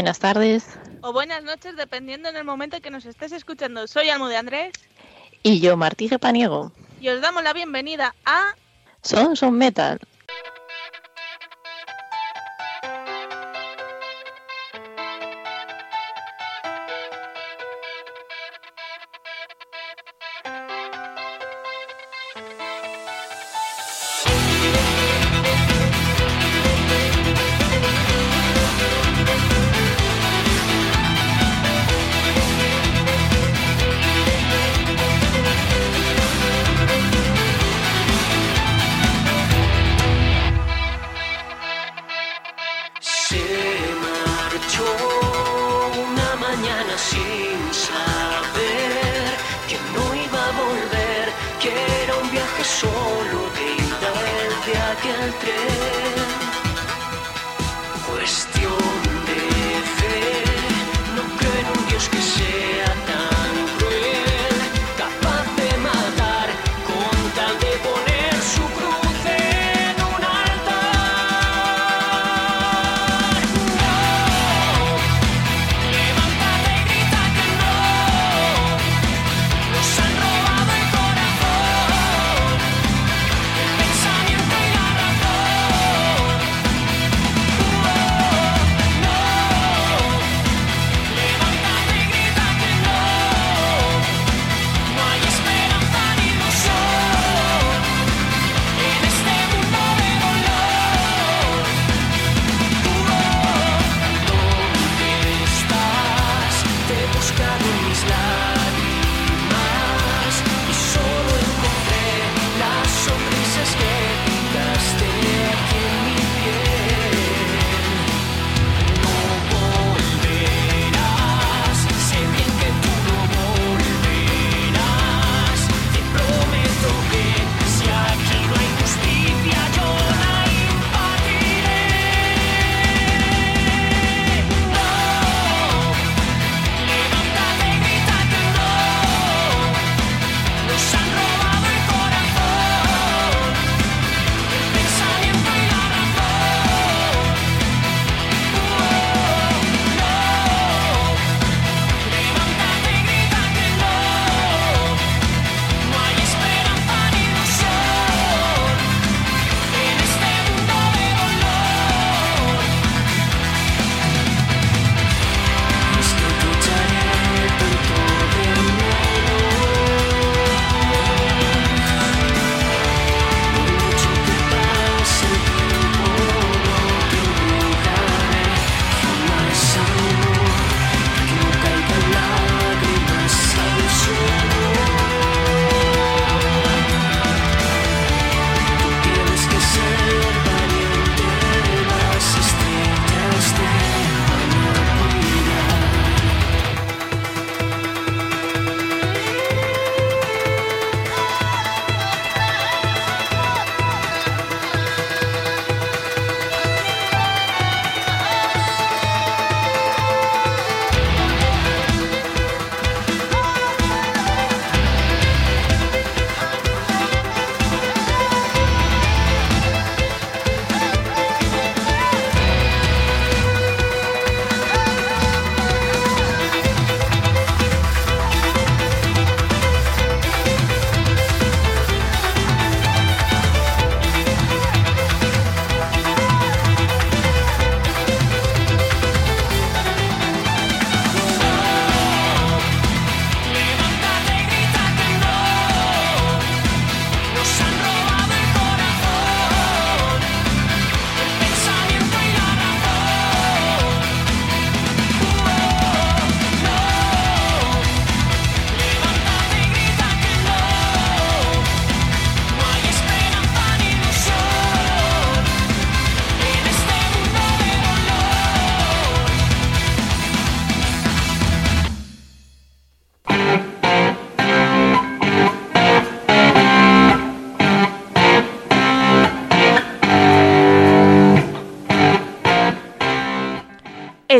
Buenas tardes. O buenas noches, dependiendo en el momento que nos estés escuchando. Soy Almo de Andrés. Y yo, Martí Paniego. Y os damos la bienvenida a... Son Son Metal.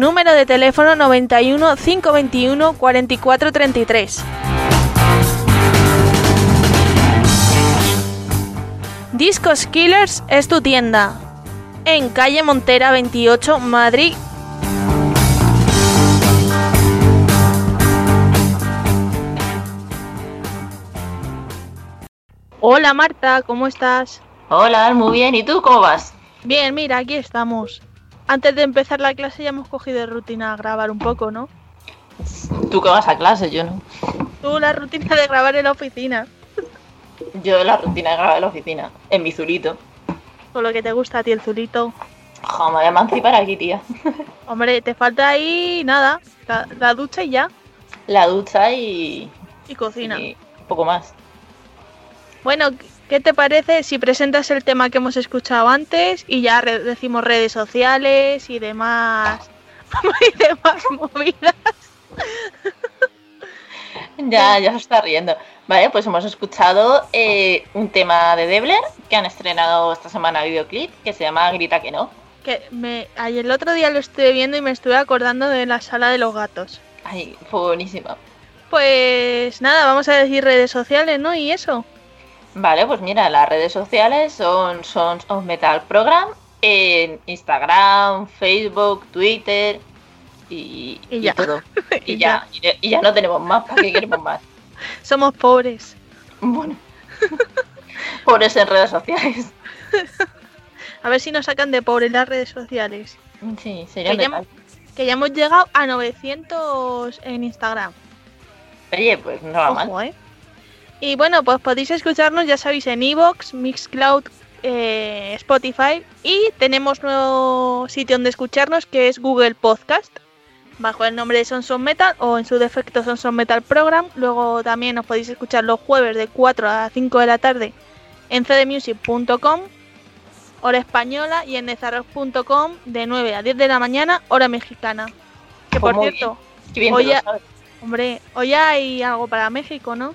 Número de teléfono 91 521 4433. Discos Killers es tu tienda. En calle Montera 28, Madrid. Hola Marta, ¿cómo estás? Hola, muy bien. ¿Y tú cómo vas? Bien, mira, aquí estamos. Antes de empezar la clase ya hemos cogido de rutina a grabar un poco, ¿no? Tú que vas a clase, yo no. Tú la rutina de grabar en la oficina, Yo la rutina de grabar en la oficina, en mi zulito. con lo que te gusta a ti el zulito. Jo, me voy a emancipar aquí, tía. Hombre, te falta ahí nada, la, la ducha y ya, La ducha y, y cocina. y poco más. Bueno, ¿qué te parece si presentas el tema que hemos escuchado antes y ya re- decimos redes sociales y demás y demás movidas? Ya, ya se está riendo. Vale, pues hemos escuchado eh, un tema de Debler que han estrenado esta semana videoclip que se llama Grita que no. Que me, ayer el otro día lo estuve viendo y me estuve acordando de la sala de los gatos. Ay, fue buenísima. Pues nada, vamos a decir redes sociales, ¿no? Y eso. Vale, pues mira, las redes sociales son Sons of Metal Program en Instagram, Facebook, Twitter y, Y ya. todo. Y, Y ya, y ya- y ya no tenemos más, ¿para qué queremos más? Somos pobres. Bueno, pobres en redes sociales. A ver si nos sacan de pobres las redes sociales. Sí, sería Que ya, que ya hemos llegado a 900 en Instagram. Oye, pues no va mal. ¿eh? Y bueno, pues podéis escucharnos, ya sabéis, en Evox, Mixcloud, eh, Spotify y tenemos nuevo sitio donde escucharnos que es Google Podcast bajo el nombre de Sons of Metal o en su defecto Sons of Metal Program. Luego también nos podéis escuchar los jueves de 4 a 5 de la tarde en cdmusic.com, hora española, y en nezarrock.com de 9 a 10 de la mañana, hora mexicana. Que Pues por muy cierto. Hombre, hoy hay algo para México, ¿no?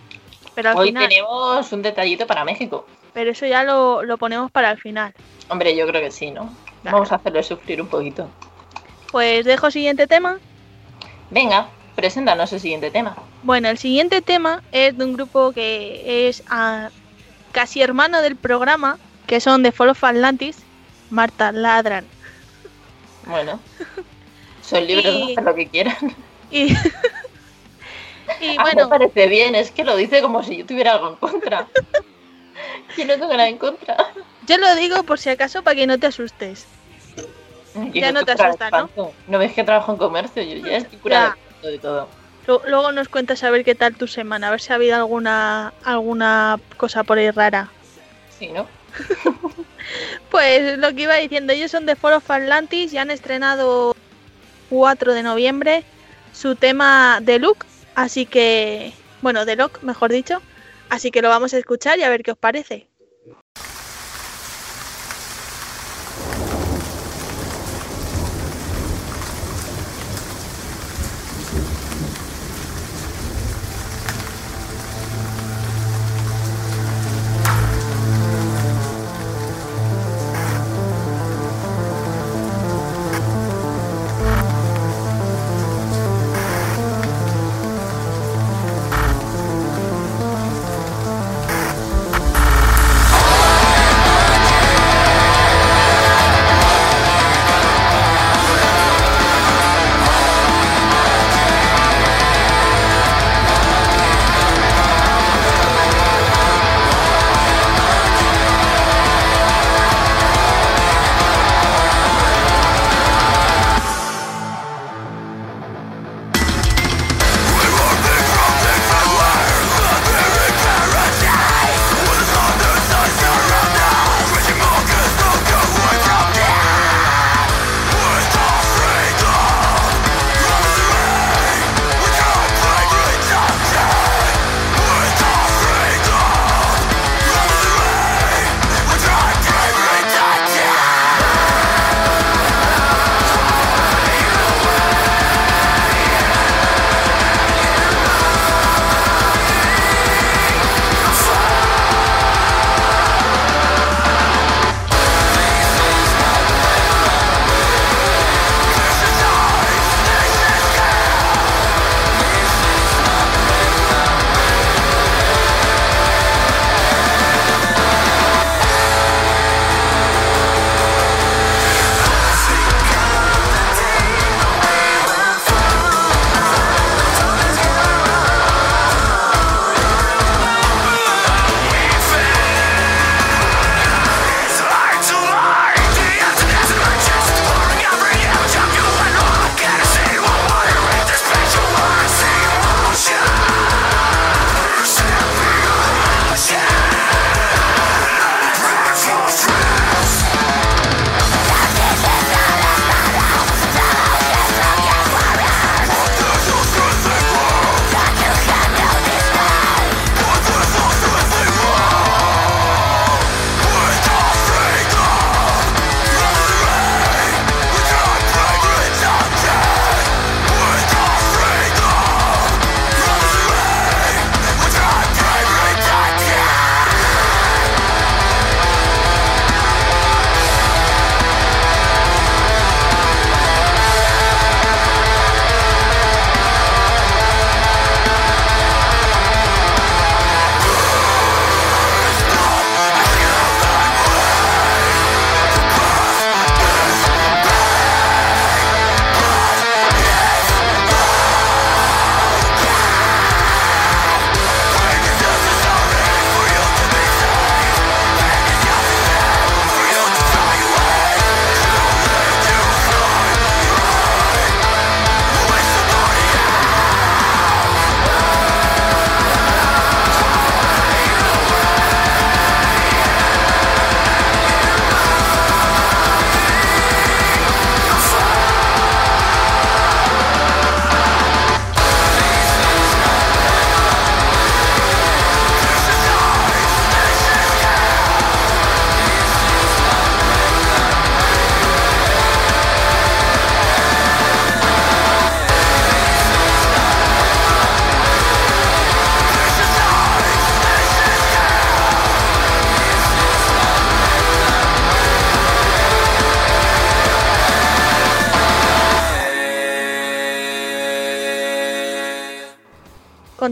Pero al Hoy final, tenemos un detallito para México. pero eso ya lo, lo ponemos para el final. Hombre, yo creo que sí, ¿no? Claro. Vamos a hacerlo sufrir un poquito. Pues dejo siguiente tema. Venga, preséntanos el siguiente tema. Bueno, el siguiente tema es de un grupo que es ah, casi hermano del programa, que son de Fall of Atlantis, Marta Ladran. Bueno, son libres de Y- hacer lo que quieran. Y, y Ah, bueno, me parece bien, es que lo dice como si yo tuviera algo en contra. yo no tengo nada en contra. yo lo digo por si acaso para que no te asustes. Ya no te asusta, ¿no? ¿no? ves que trabajo en comercio? Yo ya estoy curada Ya. de todo. Lu- Luego nos cuentas a ver qué tal tu semana, a ver si ha habido alguna, alguna cosa por ahí rara. Sí, ¿no? Pues lo que iba diciendo, ellos son de of Atlantis y han estrenado 4 de noviembre su tema de Look, así que, bueno, de Lock, mejor dicho, así que lo vamos a escuchar y a ver qué os parece.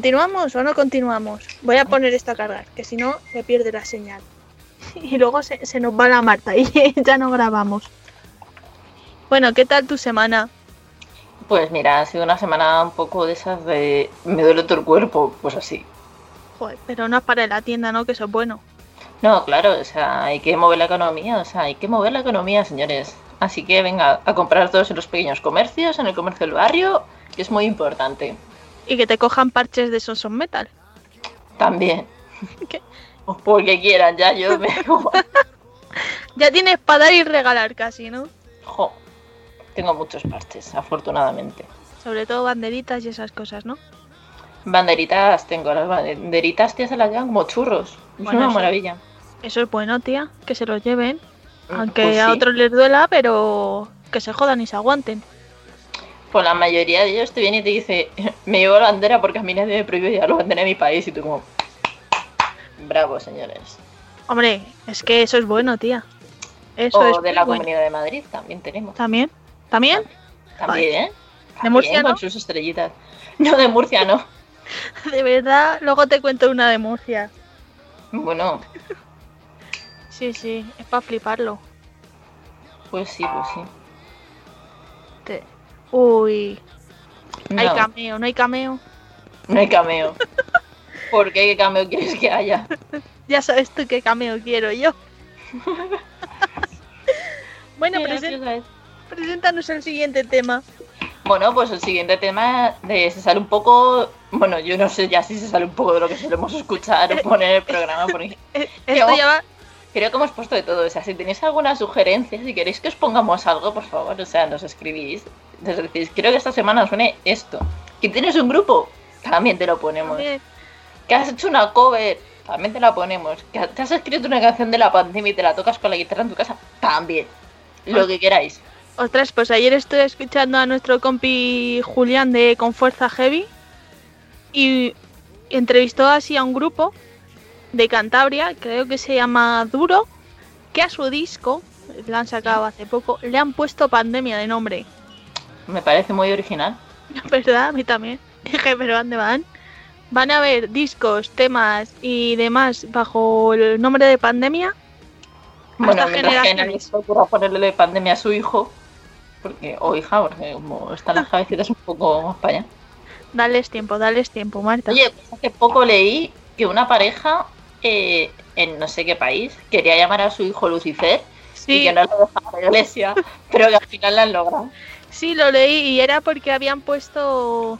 ¿Continuamos o no continuamos? Voy a poner esto a cargar, que si no se pierde la señal. Y luego se, se nos va la Marta y ya no grabamos. Bueno, ¿qué tal tu semana? Pues mira, ha sido una semana un poco de esas de me duele todo el cuerpo, pues así. Joder, pero no es para la tienda, ¿no? Que eso es bueno. No, claro, o sea, hay que mover la economía, o sea, hay que mover la economía, señores. Así que venga a comprar todos en los pequeños comercios, en el comercio del barrio, que es muy importante. Y que te cojan parches de Sonson Metal. También. ¿Qué? Porque quieran, ya yo me... Ya tienes para dar y regalar casi, ¿no? Jo, tengo muchos parches, afortunadamente. Sobre todo banderitas y esas cosas, ¿no? Banderitas tengo, las banderitas tías se las llevan como churros. Es una eso- maravilla. Eso es bueno, tía, que se los lleven. Aunque Pues a otros les duela, pero que se jodan y se aguanten. Pues la mayoría de ellos te viene y te dice, me llevo la bandera porque a mí nadie me prohíbe llevar la bandera de mi país. Y tú como, bravo, señores. Hombre, es que eso es bueno, tía. Eso o es de la bueno. Comunidad de Madrid también tenemos. ¿También? ¿También? También, ¿eh? ¿De Murcia También, no? Con sus estrellitas. No, de Murcia no. De verdad, luego te cuento una de Murcia. Bueno, Sí, sí, es para fliparlo. pues sí, pues sí. Te- Uy, hay No, cameo, no hay cameo. no hay cameo. ¿Por qué? ¿Qué cameo quieres que haya? Ya sabes tú qué cameo quiero yo. bueno, presen- preséntanos el siguiente tema. Bueno, pues el siguiente tema de, se sale un poco, bueno, yo no sé ya si se sale un poco de lo que solemos escuchar o poner en el programa, porque Eh, Esto ya va... creo que hemos puesto de todo. O sea, si tenéis alguna sugerencia, si queréis que os pongamos algo, por favor, o sea, nos escribís. Nos decís, creo que esta semana suene esto. Que tienes un grupo, también te lo ponemos. Que has hecho una cover, también te la ponemos. Que te has escrito una canción de la pandemia y te la tocas con la guitarra en tu casa, también. Lo que queráis. Ostras, pues ayer estoy escuchando a nuestro compi Julián de Con Fuerza Heavy y entrevistó así a un grupo de Cantabria, creo que se llama Duro, que a su disco, lo han sacado hace poco, le han puesto pandemia de nombre. Me parece muy original. ¿Verdad? A mí también. Dije, pero ¿dónde van? Van a ver discos, temas y demás bajo el nombre de pandemia. Bueno, mientras que nadie se ocurra ponerle pandemia a su hijo, porque, o hija, porque como están las cabecitas un poco más para allá. Dales tiempo, dales tiempo, Marta. Oye, pues hace poco leí que una pareja eh, en no sé qué país quería llamar a su hijo Lucifer y que no lo dejaba la iglesia, pero que al final la han logrado. sí, lo leí y era porque habían puesto.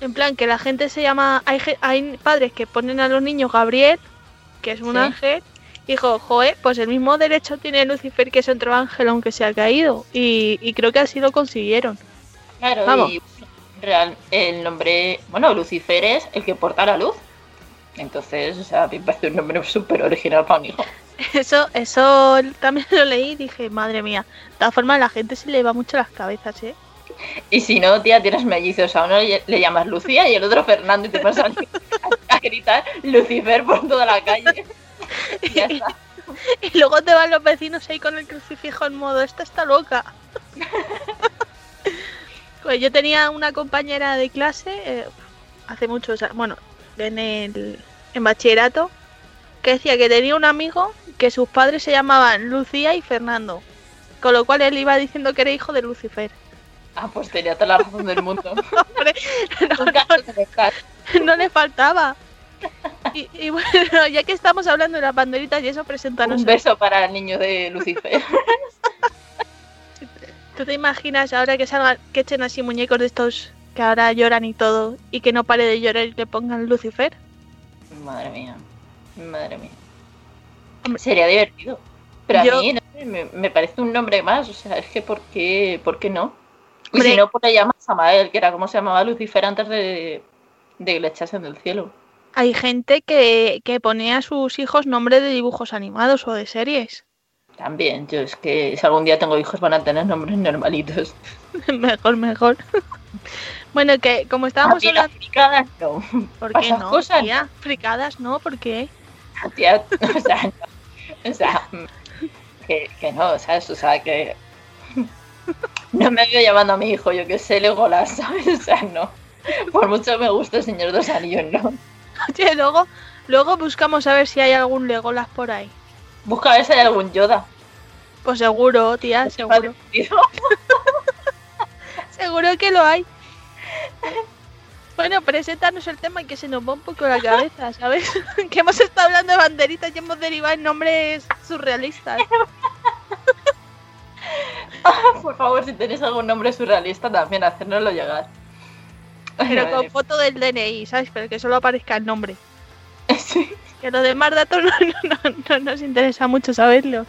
En plan, que la gente se llama. Hay, hay padres que ponen a los niños Gabriel, que es un Sí. ángel. Dijo, joder, pues el mismo derecho tiene Lucifer que es otro ángel, aunque se ha caído. Y, y creo que así lo consiguieron. Claro, Vamos. y real, el nombre, bueno, Lucifer es el que porta la luz. Entonces, o sea, me parece un nombre súper original para un hijo. Eso, eso también lo leí y dije, madre mía. De todas formas, la gente se le va mucho las cabezas, ¿eh? Y si no, tía, tienes mellizos. A uno le, llamas Lucía y el otro Fernando y te vas a, a gritar Lucifer por toda la calle. Y ya está. Y luego te van los vecinos ahí con el crucifijo en modo, esta está loca. pues yo tenía una compañera de clase eh, hace muchos años, bueno, en el en bachillerato, que decía que tenía un amigo que sus padres se llamaban Lucía y Fernando. Con lo cual él iba diciendo que era hijo de Lucifer. Ah, pues tenía toda la razón del mundo. Hombre, no, le faltaba. Y, y bueno, ya que estamos hablando de las banderitas y eso, preséntanos. Un beso para el niño de Lucifer. ¿Tú te imaginas ahora que salgan, que echen así muñecos de estos que ahora lloran y todo y que no pare de llorar y le pongan Lucifer? Madre mía. Madre mía. Hombre, Sería divertido. Pero yo- a mí no sé, me, me parece un nombre más. O sea, es que ¿por qué, ¿por qué no? Y Hombre. si no, pues le llamas Samael, que era como se llamaba Lucifer antes de, de que le echasen del cielo. Hay gente que, que pone a sus hijos nombre de dibujos animados o de series. También, yo es que si algún día tengo hijos van a tener nombres normalitos. mejor, mejor. bueno, que como estábamos ti las hablando... fricadas no. ¿Por qué no? cosas, tía? Fricadas, ¿no? ¿Por qué? Tía, o sea, no. O sea, que, que no, ¿sabes? O sea, que no me veo llamando a mi hijo, yo que sé, Legolas, ¿sabes? O sea, no. Por mucho me gusta el Señor de los Anillos, ¿no? Oye, luego, luego buscamos a ver si hay algún Legolas por ahí. Busca a ver si hay algún Yoda. Pues seguro, tía, seguro. seguro que lo hay. Bueno, preséntanos el tema y que se nos va un poco la cabeza, ¿sabes? que hemos estado hablando de banderitas y hemos derivado en nombres surrealistas. Por favor, si tenéis algún nombre surrealista, también hacérnoslo llegar. Pero con foto del DNI, ¿sabes? Pero que solo aparezca el nombre. Sí. Que los demás datos no, nos interesa mucho saberlo.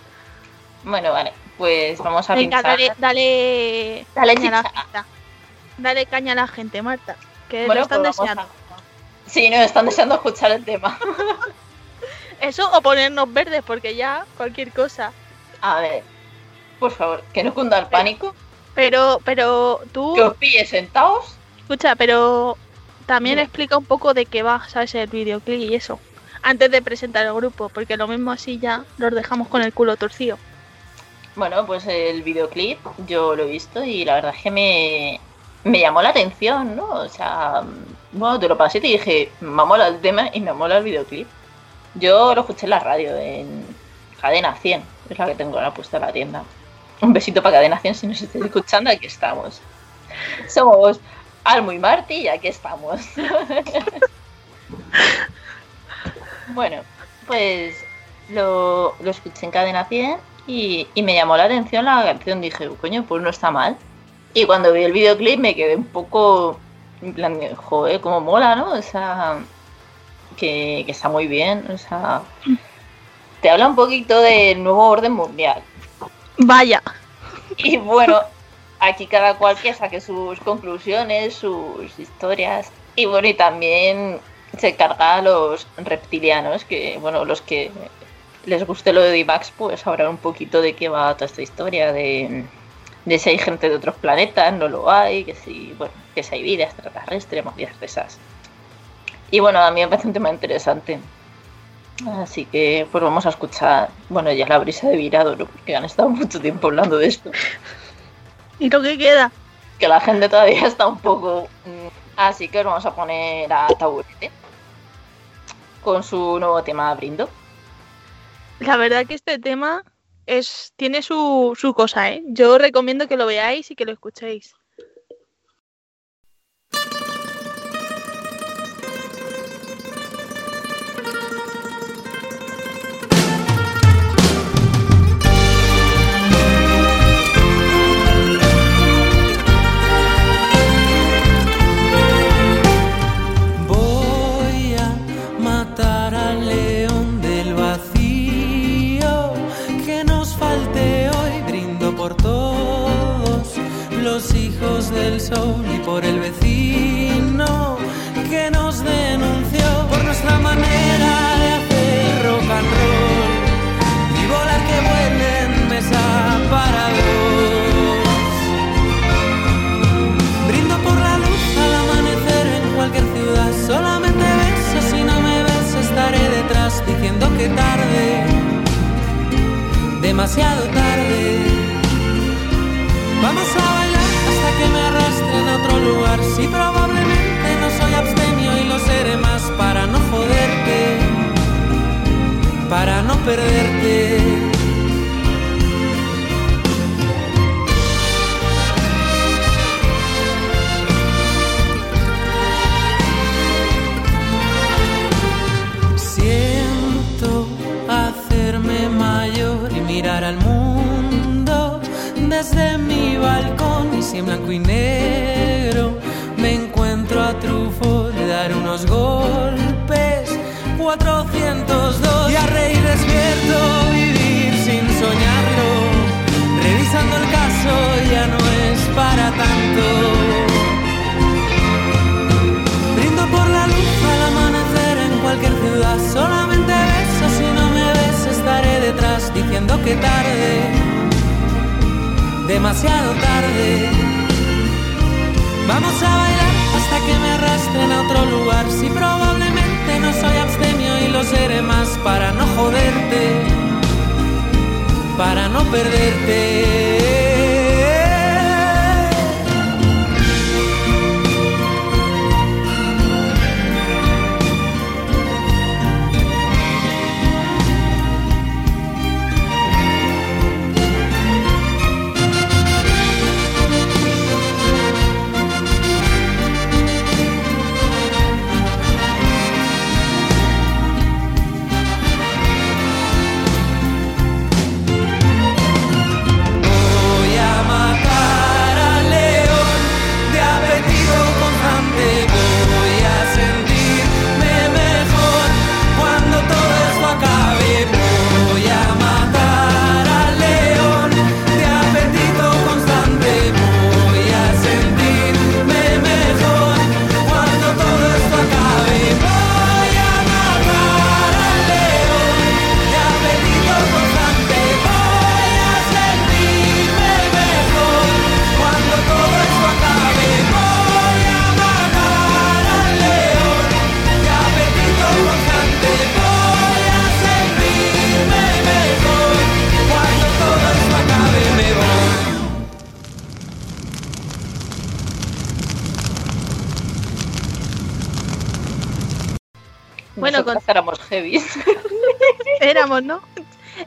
Bueno, vale, pues vamos a Venga, dale, dale, dale caña a la gente. Dale caña a la gente, Marta. Que lo están pues deseando. Sí, no, están deseando escuchar el tema. Eso o ponernos verdes, porque ya cualquier cosa. A ver, por favor, que no cunda el pánico. Pero, pero tú. Que os pille sentados. Escucha, pero también explica un poco de qué va, ¿sabes? El videoclip y eso. Antes de presentar el grupo, porque lo mismo así ya los dejamos con el culo torcido. Bueno, pues el videoclip yo lo he visto y la verdad es que me, me llamó la atención, ¿no? O sea, bueno, te lo pasé y te dije, me mola el tema y me mola el videoclip. Yo lo escuché en la radio, en Cadena 100, es la que tengo la puesta en la tienda. Un besito para Cadena 100 si nos estáis escuchando, aquí estamos. Somos Almo y Marti y aquí estamos. bueno, pues lo, lo, escuché en Cadena 100 y, y me llamó la atención la canción. Dije, coño, pues no está mal. Y cuando vi el videoclip me quedé un poco, en plan, joder, como mola, ¿no? O sea, que, está muy bien, o sea, te habla un poquito del nuevo orden mundial. Vaya. Y bueno, aquí cada cual que saque sus conclusiones, sus historias. Y bueno, y también se carga a los reptilianos, que bueno, los que les guste lo de D-Max, pues hablar un poquito de qué va toda esta historia, de de si hay gente de otros planetas, no lo hay, que si, bueno, que si hay vida extraterrestre, movidas de esas. Y bueno, a mí me parece un tema interesante. Así que pues vamos a escuchar, bueno, ya la brisa de virado, ¿no? porque han estado mucho tiempo hablando de esto. ¿Y lo que queda? Que la gente todavía está un poco... Mm, así que vamos a poner a Taburete con su nuevo tema Brindo. La verdad que este tema es, tiene su, su cosa, ¿eh? Yo recomiendo que lo veáis y que lo escuchéis. Por el vecino que nos denunció por nuestra manera de hacer rock and roll y volar que vuelen mesa para dos. Brindo por la luz al amanecer en cualquier ciudad, solamente beso si no me ves estaré detrás diciendo que tarde, demasiado tarde. Para tarde demasiado tarde. Vamos a bailar hasta que me arrastren a otro lugar. Si probablemente no soy abstemio y lo seré más para no joderte, para no perderte.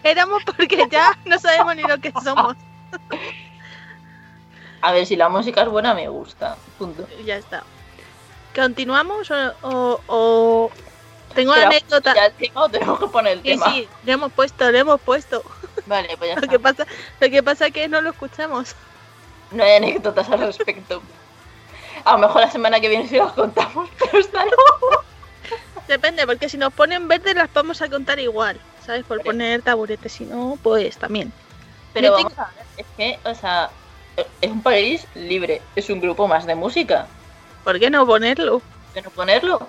Éramos porque ya no sabemos ni lo que somos. A ver, si la música es buena, me gusta. Punto. Ya está. ¿Continuamos o, o- o- tengo Pero, anécdota? ¿Ya el tema tenemos que poner el Sí, tema? sí, le hemos puesto, le hemos puesto. Vale, pues ya Lo está. que pasa, lo que pasa es que no lo escuchamos. No hay anécdotas al respecto. A lo mejor la semana que viene sí las contamos, pero esta no. Depende, porque si nos ponen verdes las vamos a contar igual, ¿sabes? Por Pero- poner taburete, si no, pues también. Pero Yo vamos a ver, es que, o sea, es un país libre, es un grupo más de música. ¿Por qué no ponerlo? ¿De no ponerlo?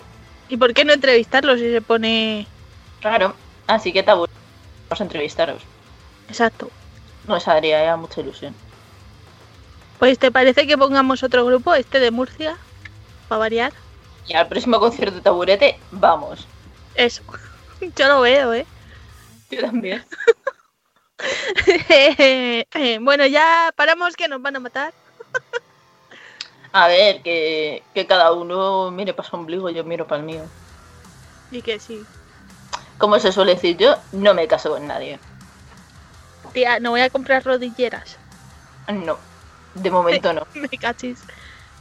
¿Y por qué no entrevistarlo si se pone Claro. Así que tabú. Vamos a entrevistaros. exacto? Nos haría ya mucha ilusión. Pues ¿te parece que pongamos otro grupo, este de Murcia, para variar? Y al próximo concierto de taburete, vamos. Eso. Yo lo veo, ¿eh? Yo también. bueno, ya paramos que nos van a matar. A ver, que, que cada uno mire para su ombligo, yo miro para el mío. Y que sí. Como se suele decir yo, no me caso con nadie. Tía, no voy a comprar rodilleras. No, de momento no. Me cachis.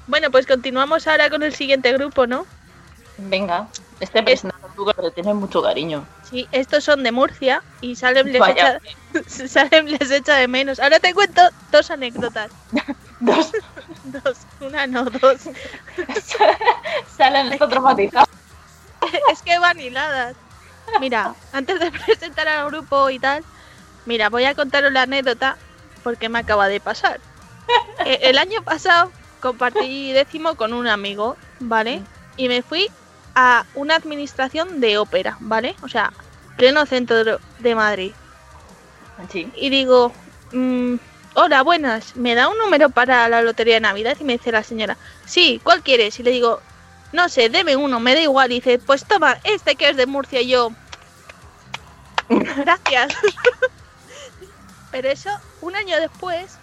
Bueno, pues continuamos ahora con el siguiente grupo, ¿no? Venga, este presentador tú que le tienes mucho cariño. Sí, estos son de Murcia y Salem les, Vaya. echa, Salem les echa de menos. Ahora te cuento dos anécdotas. Dos. Dos, una no, dos. Salen está traumatizado. es que van hiladas. Mira, antes de presentar al grupo y tal, mira, voy a contaros la anécdota porque me acaba de pasar. Eh, El año pasado compartí décimo con un amigo, ¿vale? Y me fui a una administración de ópera, ¿vale? O sea, pleno centro de Madrid. Sí. Y digo, mm, hola, buenas, ¿me da un número para la lotería de Navidad? Y me dice la señora, sí, ¿cuál quieres? Y le digo, no sé, deme uno, me da igual. Y dice, pues toma, este que es de Murcia. Y yo, gracias. Pero eso, un año después,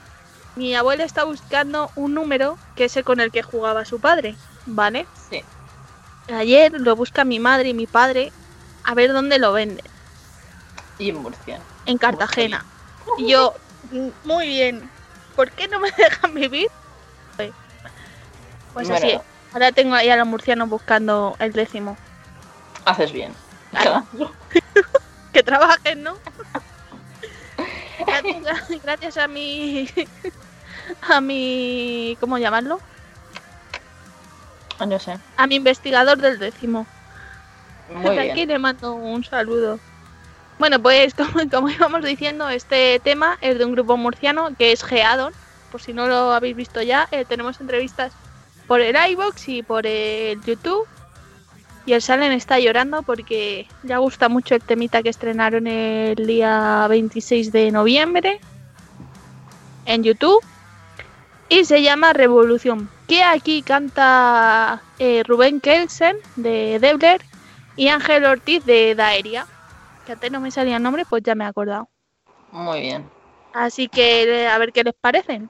mi abuela está buscando un número que es el con el que jugaba su padre, ¿vale? Sí. Ayer lo busca mi madre y mi padre a ver dónde lo venden. Y en Murcia. en Cartagena. Y yo, "Mm, muy bien, ¿por qué no me dejan vivir? Pues Bueno. así, ahora tengo ahí a los murcianos buscando el décimo. Haces bien. Claro. Que trabajen, ¿no? gracias, gracias a mi... a mi... ¿cómo llamarlo? No sé. A mi investigador del décimo. Muy Desde aquí le mando un saludo. Bueno, pues como, como íbamos diciendo, este tema es de un grupo murciano que es Geadon. Por si no lo habéis visto ya, eh, tenemos entrevistas por el iBox y por el YouTube. Y el Salen está llorando porque le gusta mucho el temita que estrenaron el día 26 de noviembre en YouTube. Y se llama Revolución. Que aquí canta eh, Rubén Kelsen de Debler y Ángel Ortiz de Daeria. Que antes no me salía el nombre, pues ya me he acordado. Muy bien. Así que eh, a ver qué les parecen.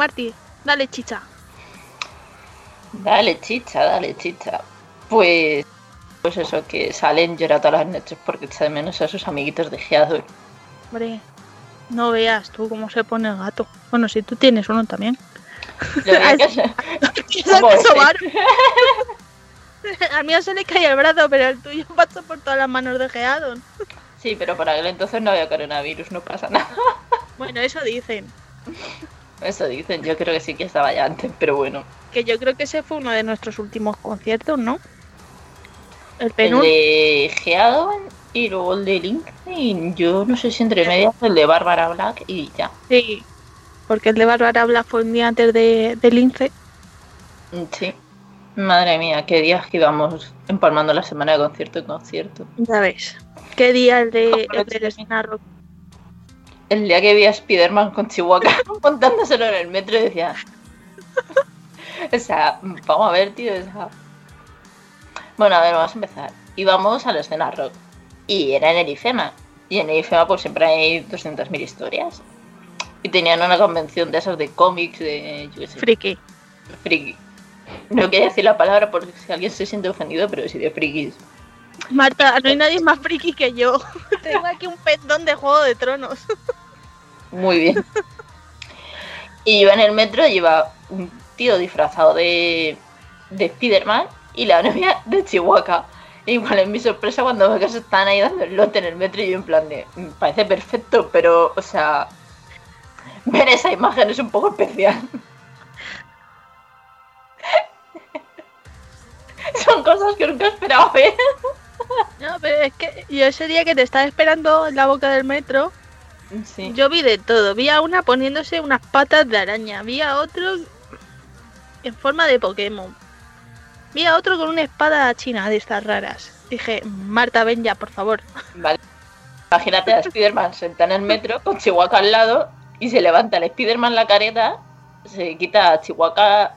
Marti, dale chicha. Dale chicha, dale chicha. Pues, pues eso, que salen llora todas las noches porque echa de menos a sus amiguitos de Geador. Hombre, no veas tú cómo se pone el gato. Bueno, si tú tienes uno también. Al mío se le cae el brazo, pero el tuyo pasa por todas las manos de Geadon. Sí, pero por aquel entonces no había coronavirus, no pasa nada. Bueno, eso dicen. Eso dicen, yo creo que sí que estaba ya antes, pero bueno. Que yo creo que ese fue uno de nuestros últimos conciertos, ¿no? El El de Geadon y luego el de Link. Y yo no sé si entre medias el de Bárbara Black y ya. Sí. Porque el de Bárbara Blas fue un día antes de, del Lince. Sí. Madre mía, qué días que íbamos empalmando la semana de concierto en concierto. Ya ves. ¿Qué día el de el Rock? El día que vi a Spider-Man con Chihuahua montándoselo en el metro y decía. o sea, vamos a ver, tío. o sea. Bueno, a ver, vamos a empezar. Íbamos a la escena rock. Y era en el IFEMA. Y en el IFEMA, pues siempre hay 200.000 historias. Y tenían una convención de esas de cómics, de. Yo qué sé, Friki. friki. No quería decir la palabra porque si alguien se siente ofendido, pero sí de frikis. Marta, no hay nadie más friki que yo. Tengo aquí un pendón de Juego de Tronos. Muy bien. Y yo en el metro lleva un tío disfrazado de, de Spiderman y la novia de Chihuahua. E igual es mi sorpresa cuando veo que se están ahí dando el lote en el metro y yo en plan de, "Me parece perfecto, pero, o sea, ver esa imagen es un poco especial. Son cosas que nunca esperaba ver. No, pero es que yo ese día que te estaba esperando en la boca del metro, Sí. yo vi de todo. Vi a una poniéndose unas patas de araña. Vi a otro en forma de Pokémon. Vi a otro con una espada china de estas raras. Dije, Marta, ven ya, por favor. Vale. Imagínate a Spiderman sentado en el metro con Chihuahua al lado y se levanta el Spiderman la careta, se quita a Chihuahua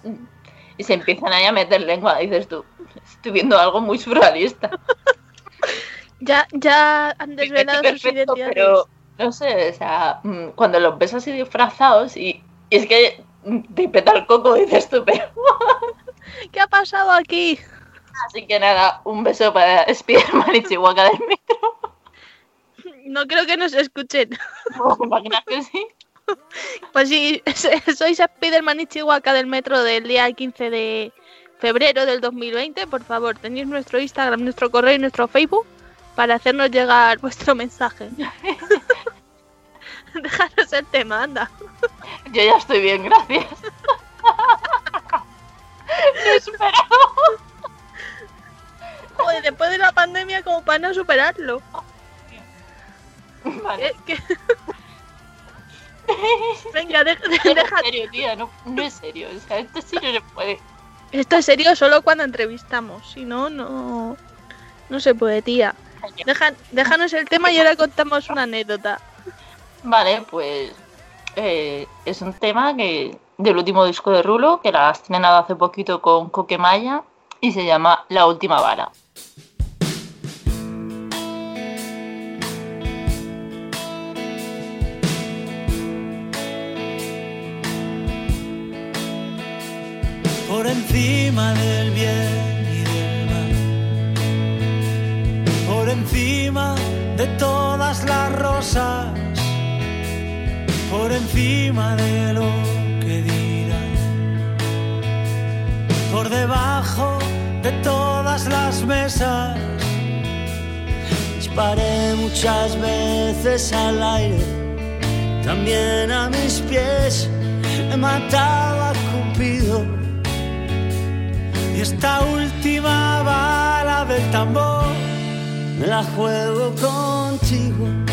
y se empiezan ahí a meter lengua. Dices tú, estoy viendo algo muy surrealista. Ya, ya han desvelado sus perfecto, identidades. pero no sé, o sea, mm, cuando los ves así disfrazados y, y es que te peta el coco, dices tú, pero. ¿Qué ha pasado aquí? Así que nada, un beso para Spiderman y Chihuahua del metro. No creo que nos escuchen. ¿Te imaginas que sí? Pues si sois Spiderman y Chihuahua del metro del día 15 de febrero del 2020, por favor, tenéis nuestro Instagram, nuestro correo y nuestro Facebook para hacernos llegar vuestro mensaje. Dejaros el tema, anda. Yo ya estoy bien, gracias. No. Joder, después de la pandemia, como para no superarlo. Vale. ¿Qué- qué? Venga, deja, No es serio, tía, no, no es serio. O sea, esto sí no se puede. Esto es serio solo cuando entrevistamos. Si no, no, no se puede, tía. Deja- déjanos el tema y ahora contamos una anécdota. Vale, pues eh, es un tema que del último disco de Rulo, que la has estrenado hace poquito con Coquemaya y se llama La Última Bala. por encima del bien y del mal, por encima de todas las rosas, por encima de lo que dirán, por debajo de todas las mesas. Disparé muchas veces al aire, también a mis pies he matado a Cupido. Y esta última bala del tambor me la juego contigo.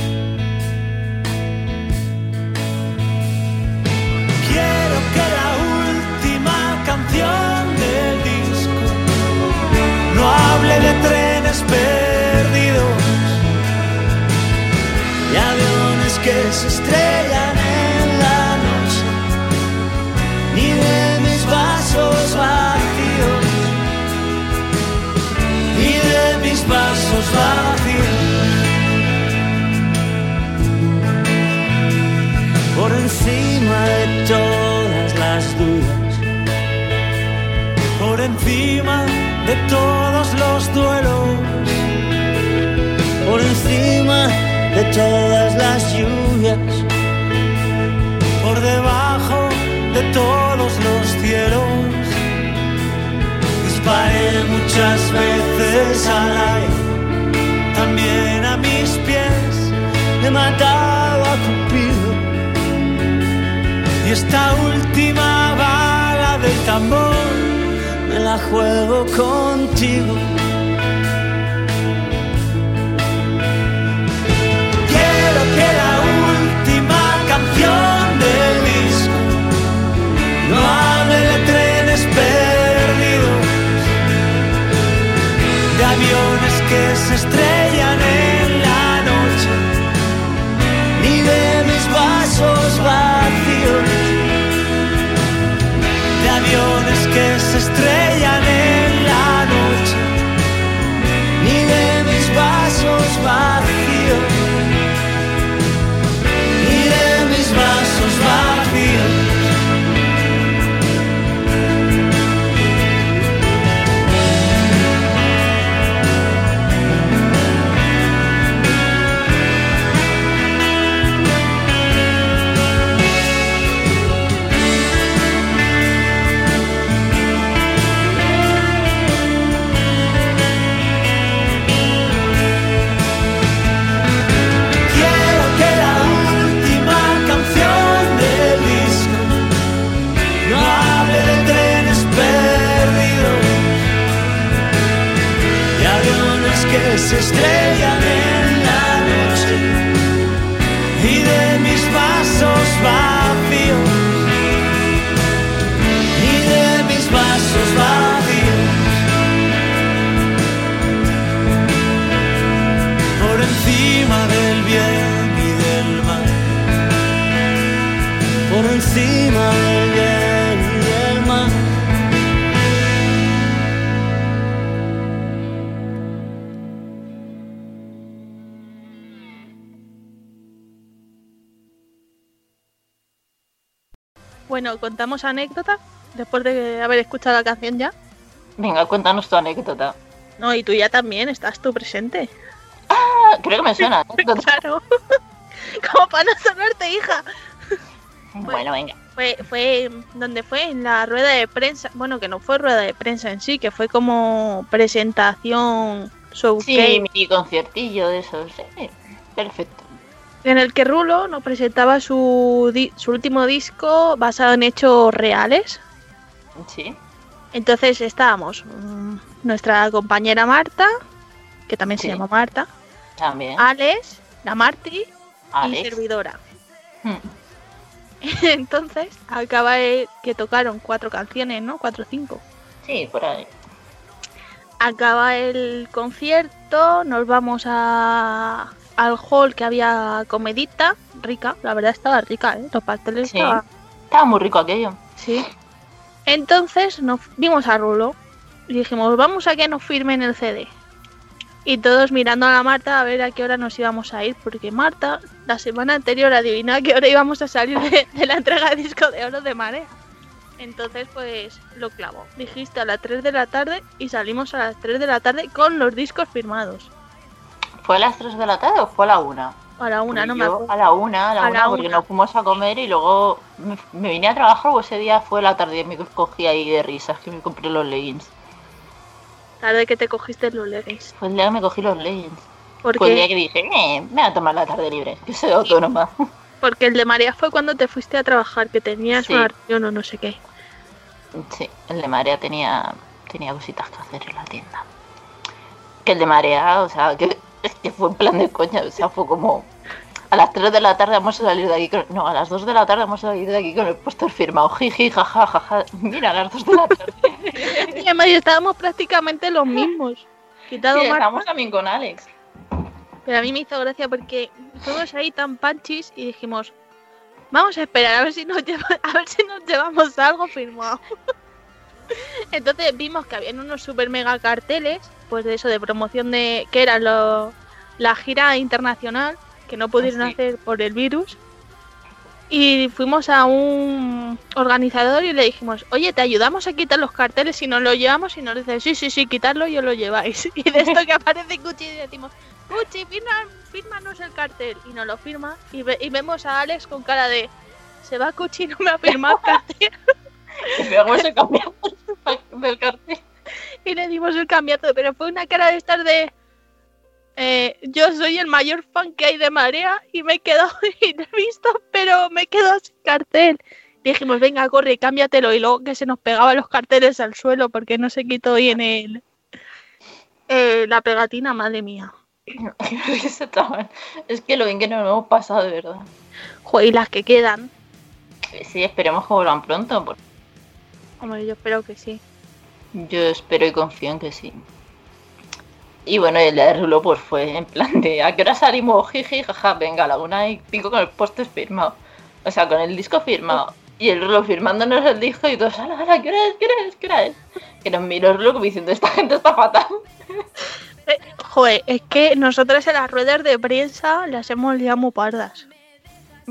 Quiero que la última canción del disco no hable de trenes perdidos y aviones que se estrellan en la noche, ni de mis vasos vacíos, ni de mis vasos vacíos. Encima de todos los duelos, por encima de todas las lluvias, por debajo de todos los cielos. Disparé muchas veces al aire, también a mis pies he matado a Cupido. Y esta última bala del tambor me la juego contigo. Quiero que la última canción del disco no hable de trenes perdidos, de aviones que se estrellan que se estrellan Bueno, contamos anécdota después de haber escuchado la canción ya. Venga, cuéntanos tu anécdota. No, y tú ya también, estás tú presente. Ah, creo que me suena. anécdota. Claro. Como para no sonarte, hija. Bueno, venga. Fue, fue donde fue en la rueda de prensa. Bueno, que no fue rueda de prensa en sí, que fue como presentación showcase Sí, mi conciertillo de esos. Sí, perfecto. En el que Rulo nos presentaba su, di- su último disco basado en hechos reales. Sí. Entonces estábamos mm, nuestra compañera Marta, que también se llama Marta, También. Alex, la Marti y servidora. Hmm. Entonces acaba de que tocaron cuatro canciones, ¿no? Cuatro o cinco. Sí, por ahí. Acaba el concierto, nos vamos a, al hall que había comedita, rica, la verdad estaba rica, ¿eh? Los pasteles Sí. estaban... Estaba muy rico aquello. Sí. Entonces nos vimos a Rulo y dijimos, vamos a que nos firmen el CD. Y todos mirando a la Marta a ver a qué hora nos íbamos a ir, porque Marta la semana anterior adivinó a qué hora íbamos a salir de, de la entrega de disco de oro de Marea. Entonces pues lo clavó. Dijiste a las 3 de la tarde y salimos a las 3 de la tarde con los discos firmados. ¿Fue a las 3 de la tarde o fue a la 1? A la una, no me acuerdo. A la 1, a la A 1, la porque una. nos fuimos a comer y luego me, me vine a trabajar o ese día fue la tarde y me cogí ahí de risas que me compré los leggings. Tarde que te cogiste los leggings. Fue el día que me cogí los leggings. ¿Por Fue el día que dije, eh, me voy a tomar la tarde libre, que soy autónoma. Porque el de María fue cuando te fuiste a trabajar, que tenías Sí. una reunión o no sé qué. Sí, el de Marea tenía, tenía cositas que hacer en la tienda. Que el de Marea, o sea, que, es que fue en plan de coña, o sea, fue como... A las 3 de la tarde vamos a salir de aquí con... No, a las 2 de la tarde vamos a salir de aquí con el póster firmado. Jiji, jaja, jaja. Mira, a las 2 de la tarde. Y además estábamos prácticamente los mismos. Quitado Sí, Marta, estamos también con Alex. pero a mí me hizo gracia porque fuimos ahí tan panchis y dijimos, vamos a esperar a ver si nos lleva- a ver si nos llevamos algo firmado. Entonces vimos que habían unos super mega carteles, pues de eso, de promoción de que era lo, la gira internacional, que no pudieron Ah, hacer por el virus. y fuimos a un organizador y le dijimos, oye, te ayudamos a quitar los carteles y nos lo llevamos y nos dice, sí, sí, sí, quitarlo y os lo lleváis. Y de esto que aparece Gucci y decimos, Gucci, firma, fírmanos el cartel. Y nos lo firma y, ve- y vemos a Alex con cara de, se va Gucci no me ha firmado el cartel. Y luego se cambiamos del cartel. y le dimos el cambiazo, pero fue una cara de estar de... eh, yo soy el mayor fan que hay de Marea y me he visto, pero me he quedado sin cartel. Dijimos, venga, corre, cámbiatelo. Y luego que se nos pegaban los carteles al suelo porque no se quitó bien el, eh, la pegatina, madre mía. Es que lo bien que nos hemos pasado, de verdad. Joder, y las que quedan. Sí, esperemos que vuelvan pronto. porque Hombre, yo espero que sí. Yo espero y confío en que sí. Y bueno, el Rulo pues fue en plan de ¿a qué hora salimos? Jiji, jaja, venga, a la una y pico con el póster firmado. O sea, con el disco firmado. Y el Rulo firmándonos el disco y todos, ala, ala, ¿qué hora es? ¿Qué hora es? ¿Qué hora es? Que nos miró Rulo como diciendo, esta gente está fatal. Eh, joder, es que nosotras en las ruedas de prensa las hemos liado muy pardas.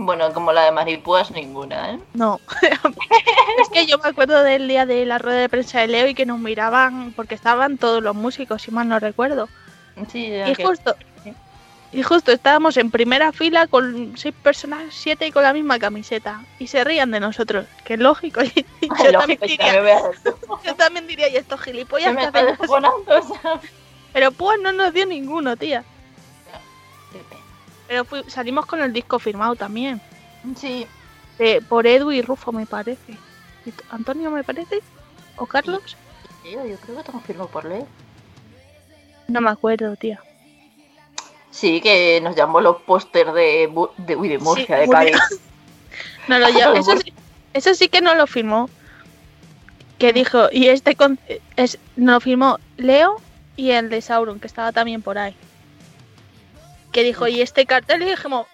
Bueno, como la de Maripúas, ninguna, ¿eh? No. es que yo me acuerdo del día de la rueda de prensa de Leo y que nos miraban porque estaban todos los músicos, si mal no recuerdo. Sí, Y que- justo, y justo estábamos en primera fila con seis personas, siete y con la misma camiseta. Y se rían de nosotros, que es lógico. Y yo, también Lógico, diría, yo también diría, y estos gilipollas me que está hacen eso?". descojonando, o sea. Pero pues no nos dio ninguno, tía. Pero salimos con el disco firmado también. Sí, de- por Edu y Rufo, me parece. ¿Y t- ¿Antonio me parece? ¿O Carlos? tío, yo creo que te confirmo por ley. No me acuerdo, tía. Sí, que nos llamó los póster de, de, uy, de Murcia, Sí, de. Cádiz. No lo eso, sí, eso sí que no lo firmó. Que dijo, y este con- es, no lo firmó Leo y el de Sauron, que estaba también por ahí. Que dijo, y este cartel, y dijimos,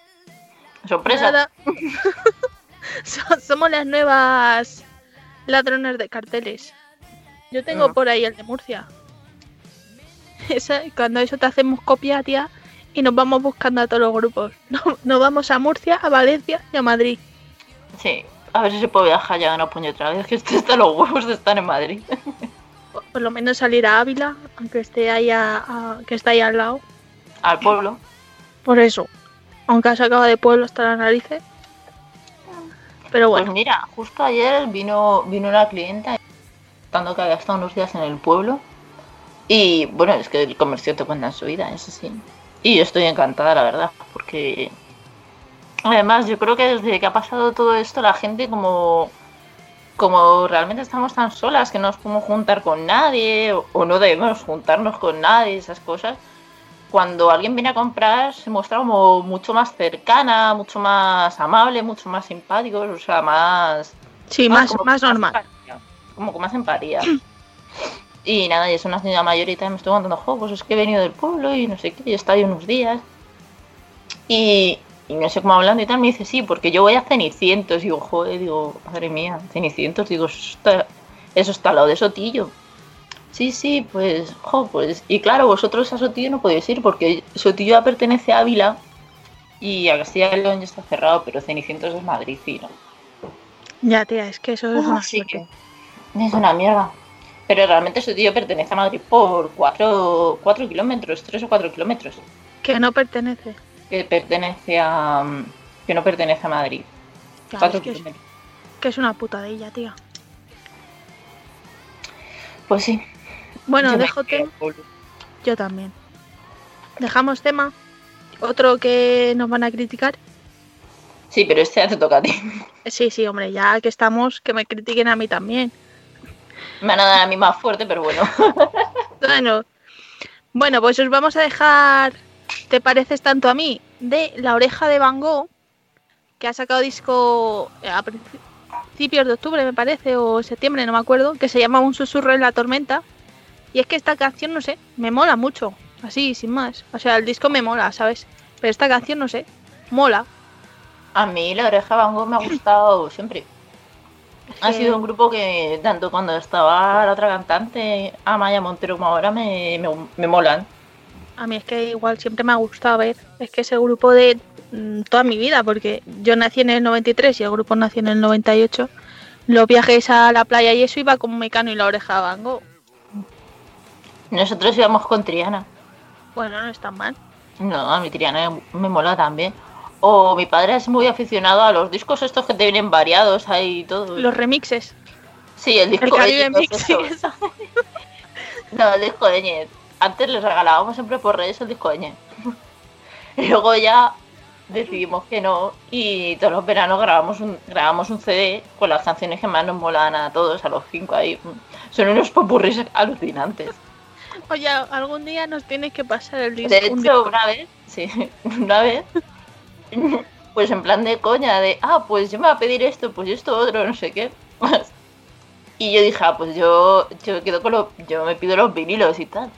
Sorpresa. Somos las nuevas ladrones de carteles. Yo tengo Ah. por ahí el de Murcia. Esa- cuando eso te hacemos copia, tía, y nos vamos buscando a todos los grupos. No, nos vamos a Murcia, a Valencia y a Madrid. Sí, a ver si se puede viajar ya una puñetera vez, que esto está los huevos de estar en Madrid. Por, por lo menos salir a Ávila, aunque esté ahí, a- a- que está ahí al lado. Al pueblo. Por eso. Aunque ha sacado de pueblo hasta las narices. Pero Pues bueno, mira, justo ayer vino, vino una clienta contando que había estado unos días en el pueblo. Y bueno, es que el comercio te cuenta en su vida, eso sí. Y yo estoy encantada, la verdad, porque además yo creo que desde que ha pasado todo esto, la gente como, como realmente estamos tan solas que no nos podemos juntar con nadie o, o no debemos juntarnos con nadie, esas cosas. Cuando alguien viene a comprar se muestra como mucho más cercana, mucho más amable, mucho más simpático, o sea, más, sí, más, como más normal. empatía, como con más empatía. y nada, y es una señora mayor y tal, me estoy contando, pues es que he venido del pueblo y no sé qué, y he estado ahí unos días. Y, y no sé cómo hablando y tal, me dice, sí, porque yo voy a Cenicientos. Y digo, joder, digo, madre mía, Cenicientos, digo, eso está, eso está al lado de Sotillo. Sí, sí, pues, jo, pues, y claro, vosotros a Sotillo no podéis ir porque Sotillo ya pertenece a Ávila y a Castilla y León ya está cerrado, pero Cenicientos es Madrid, sí, ¿no? Ya, tía, es que eso es una que es una mierda. Pero realmente tío pertenece a Madrid por 4 kilómetros, 3 o 4 kilómetros. Que no pertenece. Que pertenece a. que no pertenece a Madrid. Claro, 4 es que, es, kilómetros. que es una puta de ella, tía. Pues sí. Bueno, yo dejo tema. Yo también. Dejamos tema. Otro que nos van a criticar. Sí, pero este ya te toca a ti. Sí, sí, hombre, ya que estamos, que me critiquen a mí también. Me van a dar a mí más fuerte, pero bueno. Bueno, bueno, pues os vamos a dejar Te pareces tanto a mí de La Oreja de Van Gogh, que ha sacado disco a principios de octubre, me parece, o septiembre, no me acuerdo, que se llama Un susurro en la tormenta. Y es que esta canción, no sé, me mola mucho, así, sin más. O sea, el disco me mola, ¿sabes? Pero esta canción, no sé, mola. A mí la oreja Van Gogh me ha gustado siempre. Ha sido un grupo que tanto cuando estaba la otra cantante, Amaya Montero, como ahora me, me, me molan. A mí es que igual siempre me ha gustado ver. Es que ese grupo de mm, toda mi vida, porque yo nací en el 93 y el grupo nació en el 98. Los viajes a la playa y eso iba con Mecano y la oreja Van Gogh. Nosotros íbamos con Triana. Bueno, no es tan mal. No, a mi Triana me, mola también. O mi padre es muy aficionado a los discos estos que te vienen variados ahí y todo. Los remixes. Sí, el disco de Mix. No, el disco de Ñez. Antes les regalábamos siempre por redes el disco de Ñez. Y luego ya decidimos que no y todos los veranos grabamos un, grabamos un CD con las canciones que más nos molan a todos, a los cinco ahí. Son unos popurris alucinantes. Oye, algún día nos tienes que pasar el disco. De hecho, una vez, sí, una vez, pues en plan de coña, de, ah, pues yo me voy a pedir esto, pues esto otro, no sé qué. Y yo dije, ah, pues yo, yo quedo con los, yo me pido los vinilos y tal.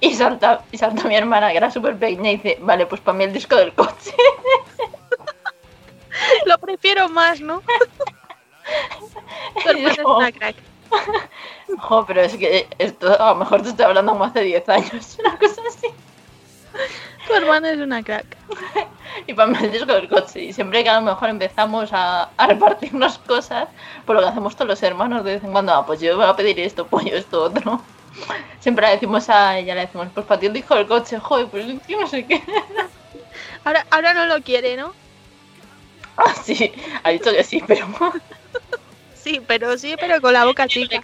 Y salta, y salta mi hermana, que era súper pequeña, y dice, vale, pues para mí el disco del coche. Lo prefiero más, ¿no? Tu hermana es una crack. Jo, pero es que esto, a lo mejor te estoy hablando como hace 10 años, una cosa así. Tu hermana es una crack. y para mí el disco del coche. Y siempre que a lo mejor empezamos a, a repartirnos cosas, por lo que hacemos todos los hermanos de vez en cuando, ah, pues yo voy a pedir esto, pues yo esto otro. Siempre le decimos a ella, le decimos, pues para ti el disco del coche, joder, pues yo no sé qué. Ahora, ahora no lo quiere, ¿no? Ah, sí, ha dicho que sí, pero... Sí, pero sí, pero con la boca chica.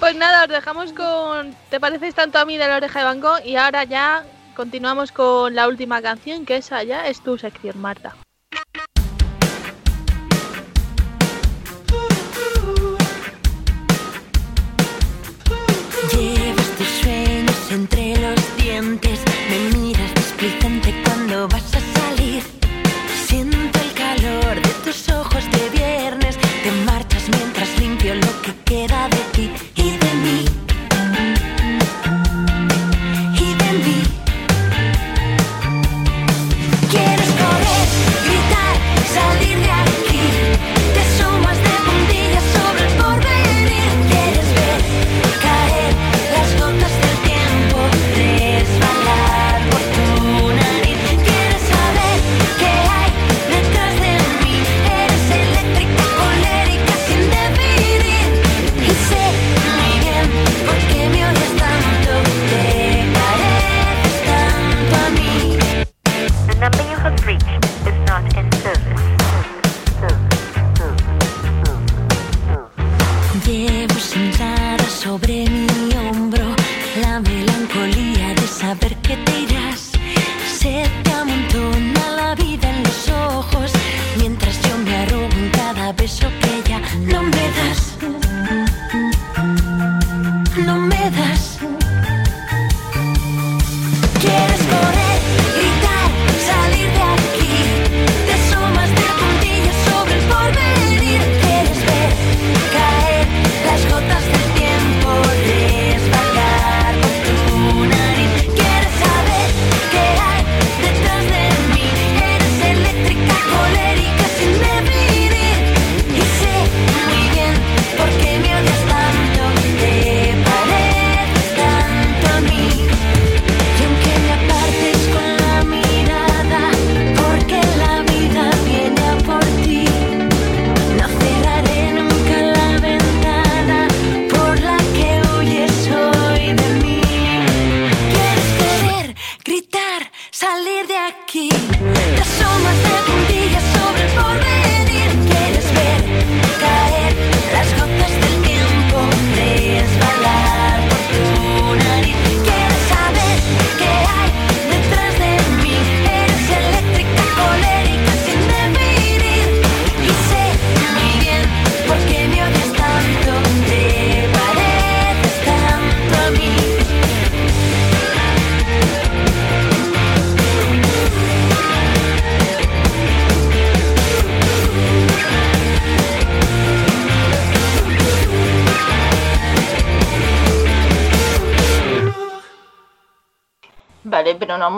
Pues nada, os dejamos con Te pareces tanto a mí de la oreja de Van Gogh y ahora ya continuamos con la última canción, que esa ya es tu sección, Marta. Llevas tus sueños entre los dientes, me miras displicente cuando vas a salir.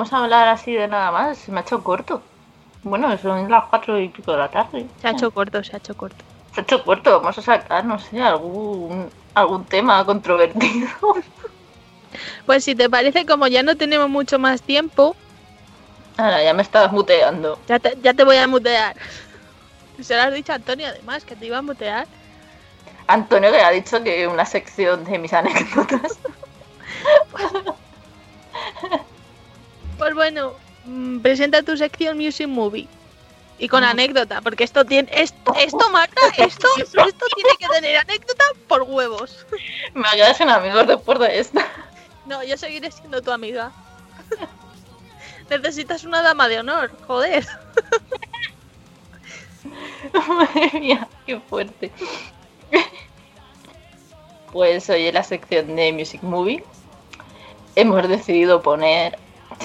Vamos a hablar así de nada más, se me ha hecho corto. Bueno, son las cuatro y pico de la tarde. Se ha hecho corto, se ha hecho corto. Se ha hecho corto, vamos a sacar, no sé, algún, algún tema controvertido. Pues si te parece, como ya no tenemos mucho más tiempo, Ahora ya me estabas muteando. ya te, ya te voy a mutear. Se lo has dicho a Antonio, además, que te iba a mutear. Antonio que ha dicho que una sección de mis anécdotas. Pues bueno, mm, presenta tu sección Music Movie. Y con anécdota, porque esto tiene. Esto, esto Marta, esto, esto tiene que tener anécdota por huevos. me quedar sin amigos después de esta. No, yo seguiré siendo tu amiga. Necesitas una dama de honor, joder. Madre mía, qué fuerte. Pues hoy en la sección de Music Movie hemos decidido poner.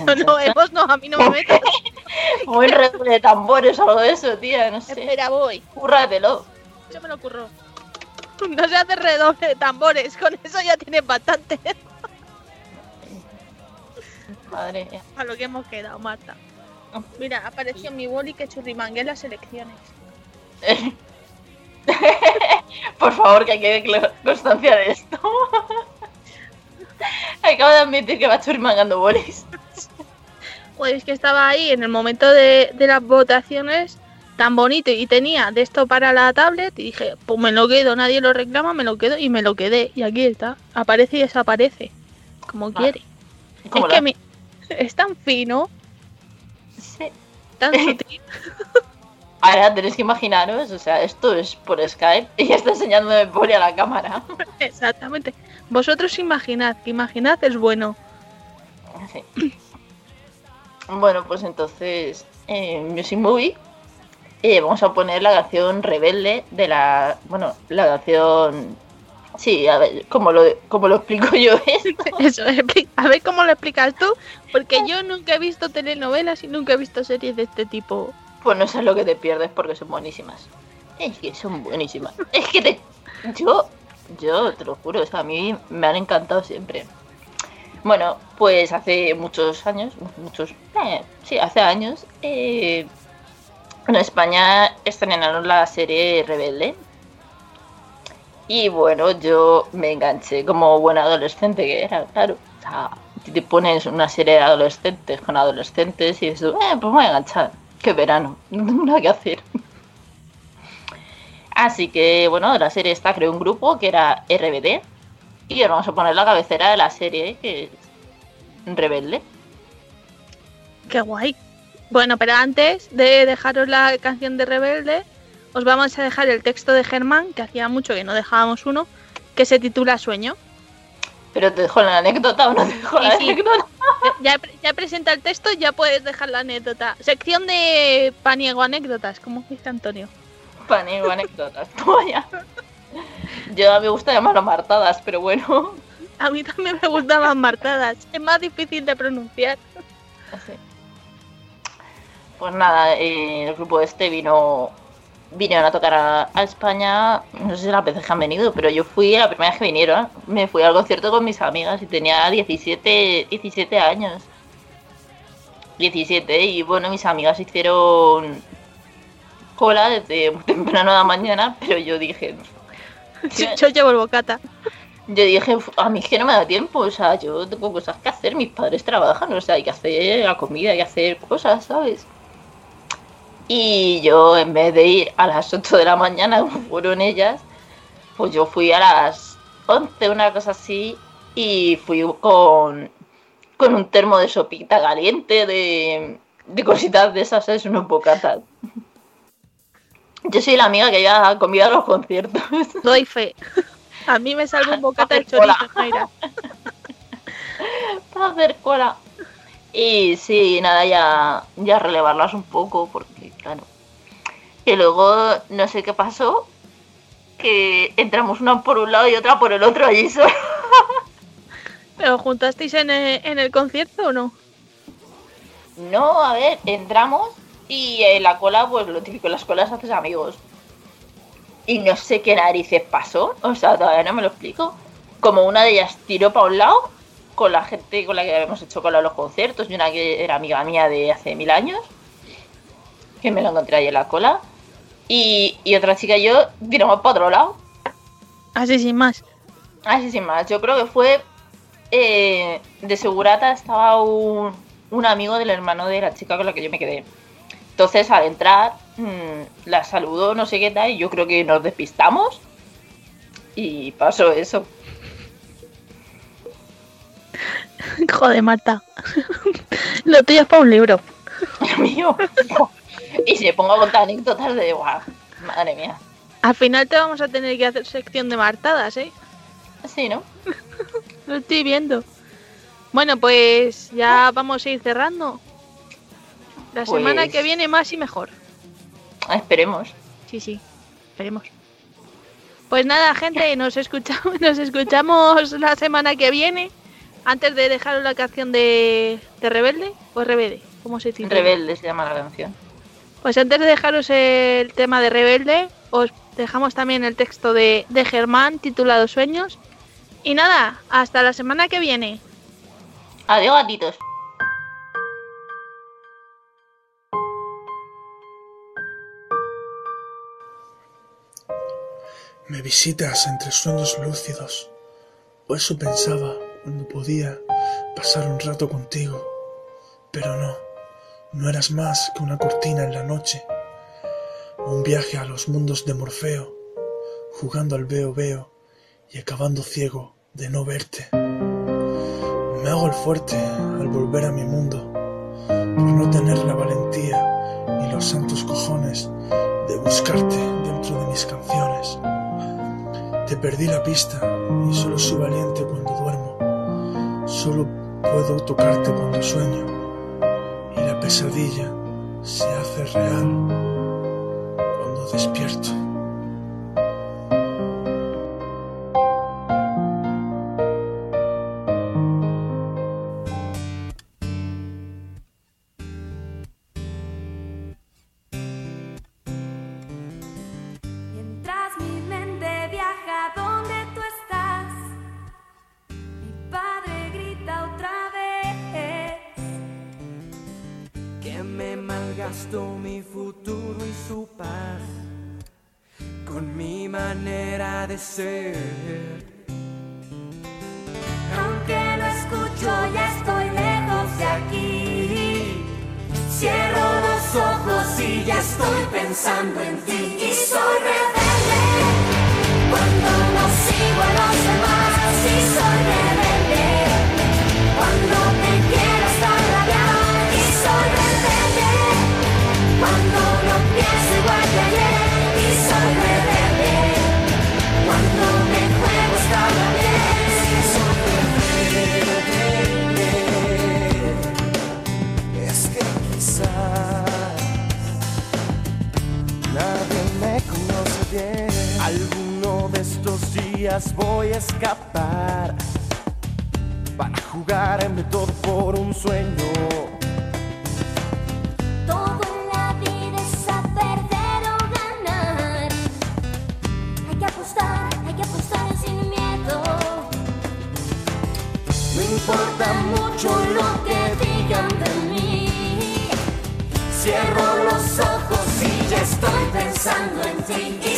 No, no, hemos no, a mí no me metas. Un redoble de tambores o algo de eso, tía, no sé. Espera, voy. Cúrratelo. Yo me lo ocurro. No se hace redoble de tambores, con eso ya tienes bastante. Madre mía. A lo que hemos quedado, Marta. Mira, apareció mi boli que churrimangué las elecciones. Por favor, que quede constancia de esto. Acabo de admitir que va churrimangando bolis. Pues que estaba ahí en el momento de, de las votaciones tan bonito y tenía de esto para la tablet y dije, pues me lo quedo, nadie lo reclama, me lo quedo y me lo quedé. Y aquí está, aparece y desaparece, como quiere. ¿Cómo es la- que mi- es tan fino, Sí. tan sutil. Ahora tenéis que imaginaros, o sea, esto es por Skype y está enseñándome el boli a la cámara. Exactamente. Vosotros imaginad, imaginad es bueno. Sí. Bueno, pues entonces, en Music Movie eh, vamos a poner la canción Rebelde de la. Bueno, la canción. Sí, a ver, ¿cómo lo, cómo lo explico yo esto? Eso, expli- a ver cómo lo explicas tú, porque yo nunca he visto telenovelas y nunca he visto series de este tipo. Pues no sabes lo que te pierdes porque son buenísimas. Es que son buenísimas. Es que te. Yo. Yo te lo juro, o a mí me han encantado siempre. Bueno, pues hace muchos años, muchos. eh, sí, hace años. eh, en España estrenaron la serie Rebelde. Y bueno, yo me enganché como buena adolescente que era, claro. O sea, te pones una serie de adolescentes con adolescentes y dices, eh, pues me voy a enganchar. Qué verano, no tengo nada que hacer. Así que, bueno, de la serie esta creó un grupo que era RBD. Y ahora vamos a poner la cabecera de la serie, que es Rebelde. Qué guay. Bueno, pero antes de dejaros la canción de Rebelde, os vamos a dejar el texto de Germán, que hacía mucho que no dejábamos uno, que se titula Sueño. Pero te dejo la anécdota o no te dejo la Sí, anécdota. Ya, ya presenta el texto, ya puedes dejar la anécdota. Sección de paniego anécdotas, como dice Antonio. Paneo anécdotas, toma ya. Yo a mí me gusta llamarlo martadas, pero bueno. A mí también me gustaban martadas. Es más difícil de pronunciar. Sí. Pues nada, eh, el grupo este vino vinieron a tocar a, a España, no sé si las veces que han venido, pero yo fui la primera vez que vinieron, me fui al concierto con mis amigas y tenía 17, 17 años. 17 y bueno, mis amigas hicieron cola desde muy temprano de la mañana, pero yo dije, Yo, yo llevo el bocata. yo dije, "Uf, a mí es que no me da tiempo, o sea, yo tengo cosas que hacer, mis padres trabajan, o sea, hay que hacer la comida, hay que hacer cosas, ¿sabes? Y yo, en vez de ir a las 8 de la mañana, como fueron ellas, pues yo fui a las 11, una cosa así, y fui con, con un termo de sopita caliente, de, de cositas de esas, ¿sabes? Unos bocatas. Yo soy la amiga que lleva comida a los conciertos. Doy fe. A mí me salva un bocata de chorizo, Jaira. para hacer cola. Y sí, nada, ya, ya relevarlas un poco, porque claro. Y luego, no sé qué pasó, que entramos una por un lado y otra por el otro allí solo. ¿Pero juntasteis en el, en el concierto o no? No, a ver, entramos y en la cola, pues lo típico, en las colas haces amigos. Y no sé qué narices pasó, o sea, todavía no me lo explico. Como una de ellas tiró para un lado, con la gente con la que habíamos hecho cola los conciertos, y una que era amiga mía de hace mil años, que me la encontré ahí en la cola. Y, y otra chica y yo tiramos para otro lado. Así sin más. Así sin más, yo creo que fue eh, de segurata estaba un, un amigo del hermano de la chica con la que yo me quedé. Entonces, al entrar, mm, la saludó, no sé qué tal, y yo creo que nos despistamos. Y pasó eso. Joder, Marta. Lo tuyo es para un libro. Dios mío. y si me pongo a contar anécdotas de guau, madre mía. Al final te vamos a tener que hacer sección de martadas, ¿eh? Sí, ¿no? Lo estoy viendo. Bueno, pues ya vamos a ir cerrando. La Pues- semana que viene más y mejor. Ah, Esperemos. Sí, sí. Esperemos. Pues nada, gente, nos escuchamos, nos escuchamos la semana que viene. Antes de dejaros la canción de, de Rebelde, pues Rebelde, ¿cómo se dice? Rebelde se llama la canción. Pues antes de dejaros el tema de Rebelde, os dejamos también el texto de, de Germán titulado Sueños. Y nada, hasta la semana que viene. Adiós, gatitos. Me visitas entre sueños lúcidos, o eso pensaba cuando podía pasar un rato contigo. Pero no, no eras más que una cortina en la noche, un viaje a los mundos de Morfeo, jugando al veo veo y acabando ciego de no verte. Me hago el fuerte al volver a mi mundo, por no tener la valentía ni los santos cojones de buscarte dentro de mis canciones. Te perdí la pista y solo soy valiente cuando duermo. Solo puedo tocarte cuando sueño y la pesadilla se hace real cuando despierto. Estoy pensando en